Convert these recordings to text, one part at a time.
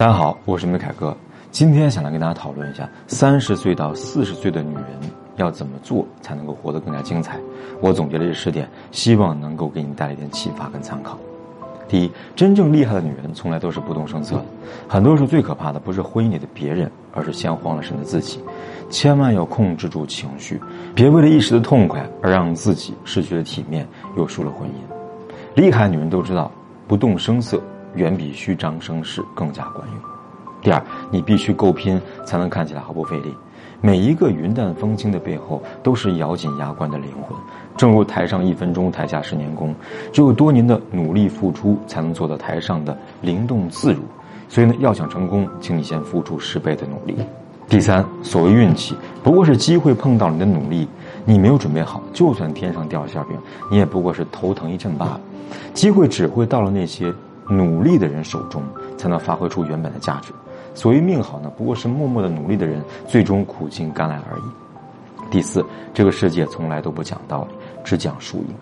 大家好，我是梅凯哥，今天想来跟大家讨论一下三十岁到四十岁的女人要怎么做才能够活得更加精彩。我总结了这十点，希望能够给你带来一点启发跟参考。第一，真正厉害的女人从来都是不动声色的。很多时候最可怕的不是婚姻里的别人，而是先慌了神的自己。千万要控制住情绪，别为了一时的痛快而让自己失去了体面，又输了婚姻。厉害女人都知道，不动声色。远比虚张声势更加管用。第二，你必须够拼，才能看起来毫不费力。每一个云淡风轻的背后，都是咬紧牙关的灵魂。正如台上一分钟，台下十年功。只有多年的努力付出，才能做到台上的灵动自如。所以呢，要想成功，请你先付出十倍的努力。第三，所谓运气，不过是机会碰到你的努力，你没有准备好，就算天上掉馅饼，你也不过是头疼一阵罢了。机会只会到了那些。努力的人手中才能发挥出原本的价值。所谓命好呢，不过是默默的努力的人最终苦尽甘来而已。第四，这个世界从来都不讲道理，只讲输赢。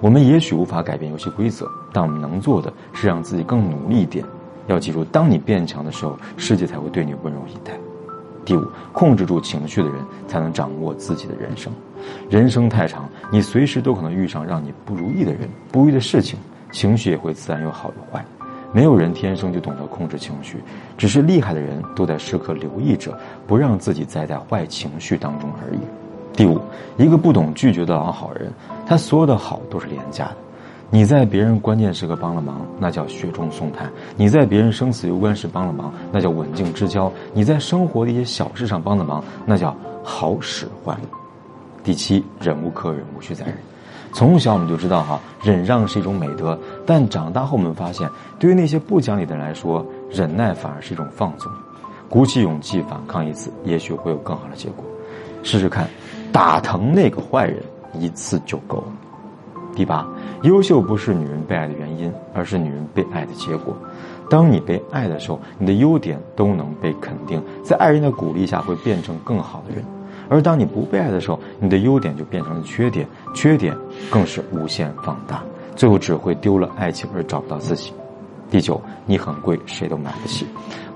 我们也许无法改变游戏规则，但我们能做的是让自己更努力一点。要记住，当你变强的时候，世界才会对你温柔以待。第五，控制住情绪的人才能掌握自己的人生。人生太长，你随时都可能遇上让你不如意的人、不如意的事情。情绪也会自然有好有坏，没有人天生就懂得控制情绪，只是厉害的人都在时刻留意着，不让自己栽在坏情绪当中而已。第五，一个不懂拒绝的老好人，他所有的好都是廉价的。你在别人关键时刻帮了忙，那叫雪中送炭；你在别人生死攸关时帮了忙，那叫刎颈之交；你在生活的一些小事上帮了忙，那叫好使唤。第七，忍无可忍，无需再忍。从小我们就知道哈，忍让是一种美德，但长大后我们发现，对于那些不讲理的人来说，忍耐反而是一种放纵。鼓起勇气反抗一次，也许会有更好的结果。试试看，打疼那个坏人一次就够了。第八，优秀不是女人被爱的原因，而是女人被爱的结果。当你被爱的时候，你的优点都能被肯定，在爱人的鼓励下，会变成更好的人。而当你不被爱的时候，你的优点就变成了缺点，缺点更是无限放大，最后只会丢了爱情而找不到自己。第九，你很贵，谁都买不起。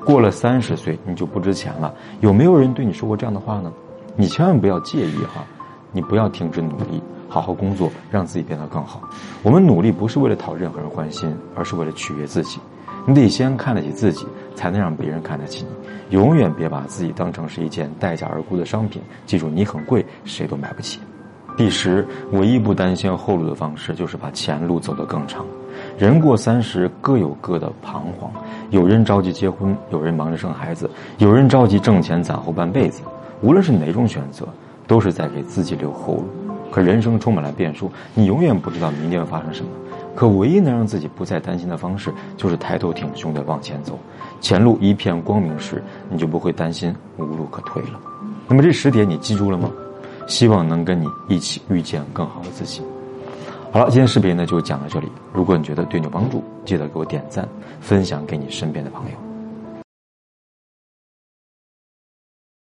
过了三十岁，你就不值钱了。有没有人对你说过这样的话呢？你千万不要介意哈，你不要停止努力，好好工作，让自己变得更好。我们努力不是为了讨任何人欢心，而是为了取悦自己。你得先看得起自己，才能让别人看得起你。永远别把自己当成是一件待价而沽的商品。记住，你很贵，谁都买不起。第十，唯一不担心后路的方式，就是把前路走得更长。人过三十，各有各的彷徨。有人着急结婚，有人忙着生孩子，有人着急挣钱攒后半辈子。无论是哪种选择，都是在给自己留后路。可人生充满了变数，你永远不知道明天会发生什么。可唯一能让自己不再担心的方式，就是抬头挺胸的往前走。前路一片光明时，你就不会担心无路可退了。那么这十点你记住了吗？希望能跟你一起遇见更好的自己。好了，今天视频呢就讲到这里。如果你觉得对你有帮助，记得给我点赞，分享给你身边的朋友。